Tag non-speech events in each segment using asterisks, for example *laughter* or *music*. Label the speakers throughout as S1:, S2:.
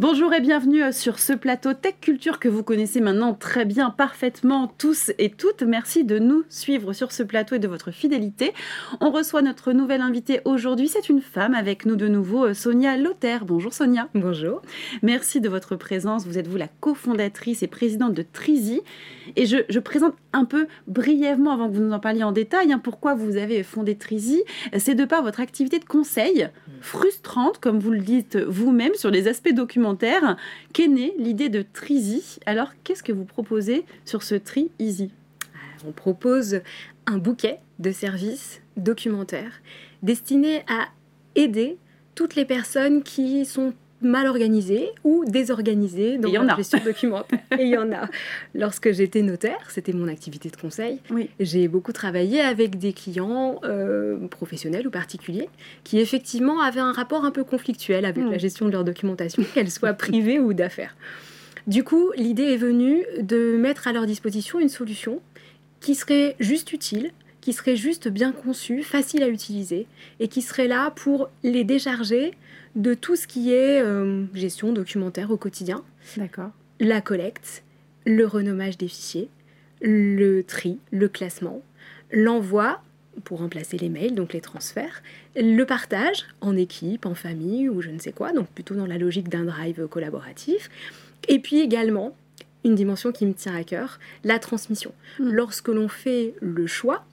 S1: Bonjour et bienvenue sur ce plateau Tech Culture que vous connaissez maintenant très bien, parfaitement tous et toutes. Merci de nous suivre sur ce plateau et de votre fidélité. On reçoit notre nouvelle invitée aujourd'hui. C'est une femme avec nous de nouveau, euh, Sonia Lothaire. Bonjour Sonia.
S2: Bonjour.
S1: Merci de votre présence. Vous êtes vous la cofondatrice et présidente de Trizy. Et je, présente un peu brièvement, avant que vous nous en parliez en détail, hein, pourquoi vous avez fondé Trizy. C'est de par votre activité de conseil mmh. frustrante, comme vous le dites vous-même, sur les aspects documentaires qu'est née l'idée de Trizy. Alors, qu'est-ce que vous proposez sur ce Tri Easy
S2: On propose un bouquet de services documentaires destinés à aider toutes les personnes qui sont mal organisé ou désorganisé dans la gestion documentaire. *laughs* Et il y en a. Lorsque j'étais notaire, c'était mon activité de conseil, oui. j'ai beaucoup travaillé avec des clients euh, professionnels ou particuliers qui effectivement avaient un rapport un peu conflictuel avec la gestion de leur documentation, *laughs* qu'elle soit privée ou d'affaires. Du coup, l'idée est venue de mettre à leur disposition une solution qui serait juste utile, qui serait juste bien conçue, facile à utiliser et qui serait là pour les décharger de tout ce qui est euh, gestion documentaire au quotidien.
S1: D'accord.
S2: La collecte, le renommage des fichiers, le tri, le classement, l'envoi pour remplacer les mails, donc les transferts, le partage en équipe, en famille ou je ne sais quoi, donc plutôt dans la logique d'un drive collaboratif. Et puis également, une dimension qui me tient à cœur, la transmission. Hmm. Lorsque l'on fait le choix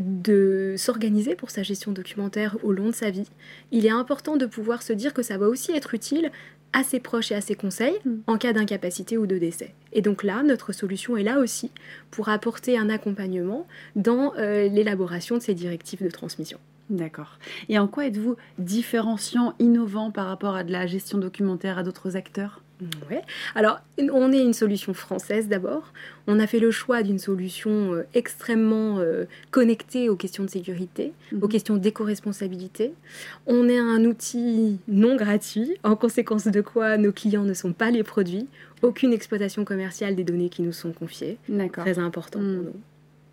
S2: de s'organiser pour sa gestion documentaire au long de sa vie, il est important de pouvoir se dire que ça va aussi être utile à ses proches et à ses conseils mm. en cas d'incapacité ou de décès. Et donc là, notre solution est là aussi pour apporter un accompagnement dans euh, l'élaboration de ces directives de transmission.
S1: D'accord. Et en quoi êtes-vous différenciant, innovant par rapport à de la gestion documentaire à d'autres acteurs?
S2: Ouais. Alors, on est une solution française d'abord. On a fait le choix d'une solution euh, extrêmement euh, connectée aux questions de sécurité, mhm. aux questions d'éco-responsabilité. On est un outil non gratuit, en conséquence de quoi nos clients ne sont pas les produits. Aucune exploitation commerciale des données qui nous sont confiées. Très important pour mhm. nous.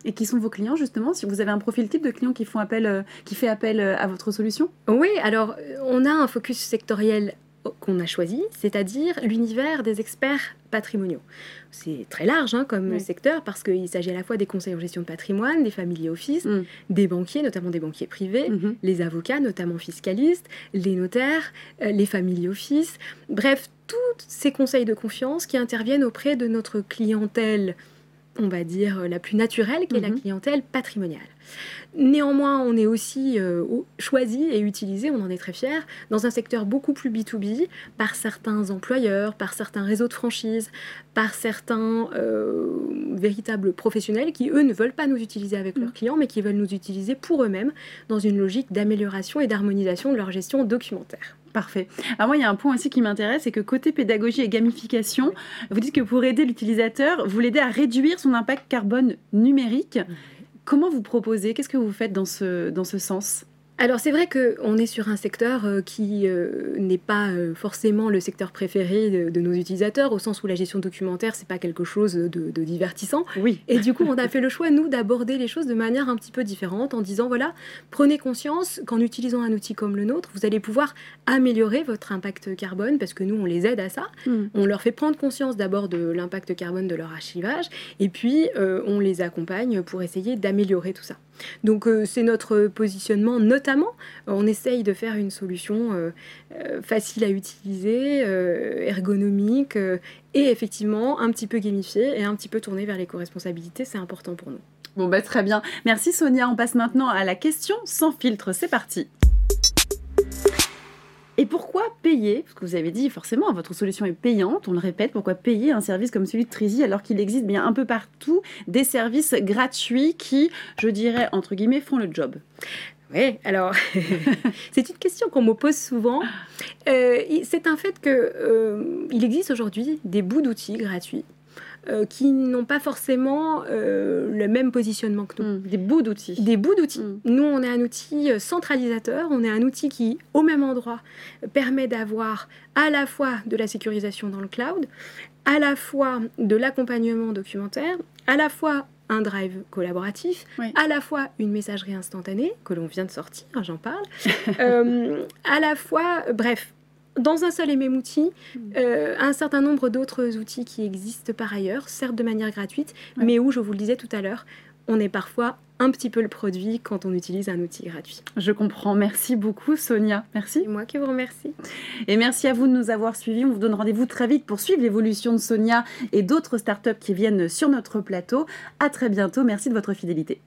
S1: Et qui sont vos clients justement Si vous avez un profil type de clients qui font appel, euh, qui fait appel à votre solution?
S2: Oui, alors on a un focus sectoriel qu'on a choisi, c'est-à-dire l'univers des experts patrimoniaux. C'est très large hein, comme secteur parce qu'il s'agit à la fois des conseils en gestion de patrimoine, des family office, mm. des banquiers, notamment des banquiers privés, mm-hmm. les avocats, notamment fiscalistes, les notaires, euh, les family office, bref, tous ces conseils de confiance qui interviennent auprès de notre clientèle on va dire, la plus naturelle, qui est la mm-hmm. clientèle patrimoniale. Néanmoins, on est aussi euh, choisi et utilisé, on en est très fiers, dans un secteur beaucoup plus B2B par certains employeurs, par certains réseaux de franchise, par certains euh, véritables professionnels qui, eux, ne veulent pas nous utiliser avec leurs mm. clients, mais qui veulent nous utiliser pour eux-mêmes dans une logique d'amélioration et d'harmonisation de leur gestion documentaire.
S1: Parfait. Alors moi, il y a un point aussi qui m'intéresse, c'est que côté pédagogie et gamification, vous dites que pour aider l'utilisateur, vous l'aidez à réduire son impact carbone numérique. Comment vous proposez Qu'est-ce que vous faites dans ce, dans ce sens?
S2: Alors c'est vrai qu'on est sur un secteur euh, qui euh, n'est pas euh, forcément le secteur préféré de, nos utilisateurs, au sens où la gestion documentaire, c'est pas quelque chose de, divertissant.
S1: Oui.
S2: Et du coup, on a fait le choix, nous, d'aborder les choses de manière un petit peu différente, en disant, voilà, prenez conscience qu'en utilisant un outil comme le nôtre, vous allez pouvoir améliorer votre impact carbone, parce que nous, on les aide à ça. Hmm. On leur fait prendre conscience d'abord de l'impact carbone de leur archivage, et puis on les accompagne pour essayer d'améliorer tout ça. Donc c'est notre positionnement, notamment on essaye de faire une solution euh, euh, facile à utiliser, euh, ergonomique et effectivement un petit peu gamifiée et un petit peu tournée vers l'éco-responsabilité. C'est important pour nous.
S1: Bon, bah, très bien. Merci Sonia. On passe maintenant à la question sans filtre. C'est parti. Pourquoi payer Parce que vous avez dit forcément, votre solution est payante, on le répète, pourquoi payer un service comme celui de Trizy alors qu'il existe bien un peu partout des services gratuits qui, je dirais, entre guillemets, font le job
S2: oui, alors *laughs* c'est une question qu'on me pose souvent. Euh, c'est un fait qu'il euh, existe aujourd'hui des bouts d'outils gratuits euh, qui n'ont pas forcément le même positionnement que nous.
S1: Hmm, des bouts d'outils.
S2: Des bouts d'outils. Hmm. Nous, on est un outil centralisateur, on est un outil qui, au même endroit, permet d'avoir à la fois de la sécurisation dans le cloud, à la fois de l'accompagnement documentaire, à la fois un drive collaboratif, à la fois une messagerie instantanée, que l'on vient de sortir, j'en parle, *laughs* euh, à la fois, bref, dans un seul et même outil hmm. euh, un certain nombre d'autres outils qui existent par ailleurs, certes de manière gratuite, mais où, je vous le disais tout à l'heure, on est parfois un petit peu le produit quand on utilise un outil gratuit.
S1: Je comprends. Merci beaucoup, Sonia. Merci.
S2: C'est moi qui vous remercie.
S1: Et merci à vous de nous avoir suivis. On vous donne rendez-vous très vite pour suivre l'évolution de Sonia et d'autres startups qui viennent sur notre plateau. À très bientôt. Merci de votre fidélité.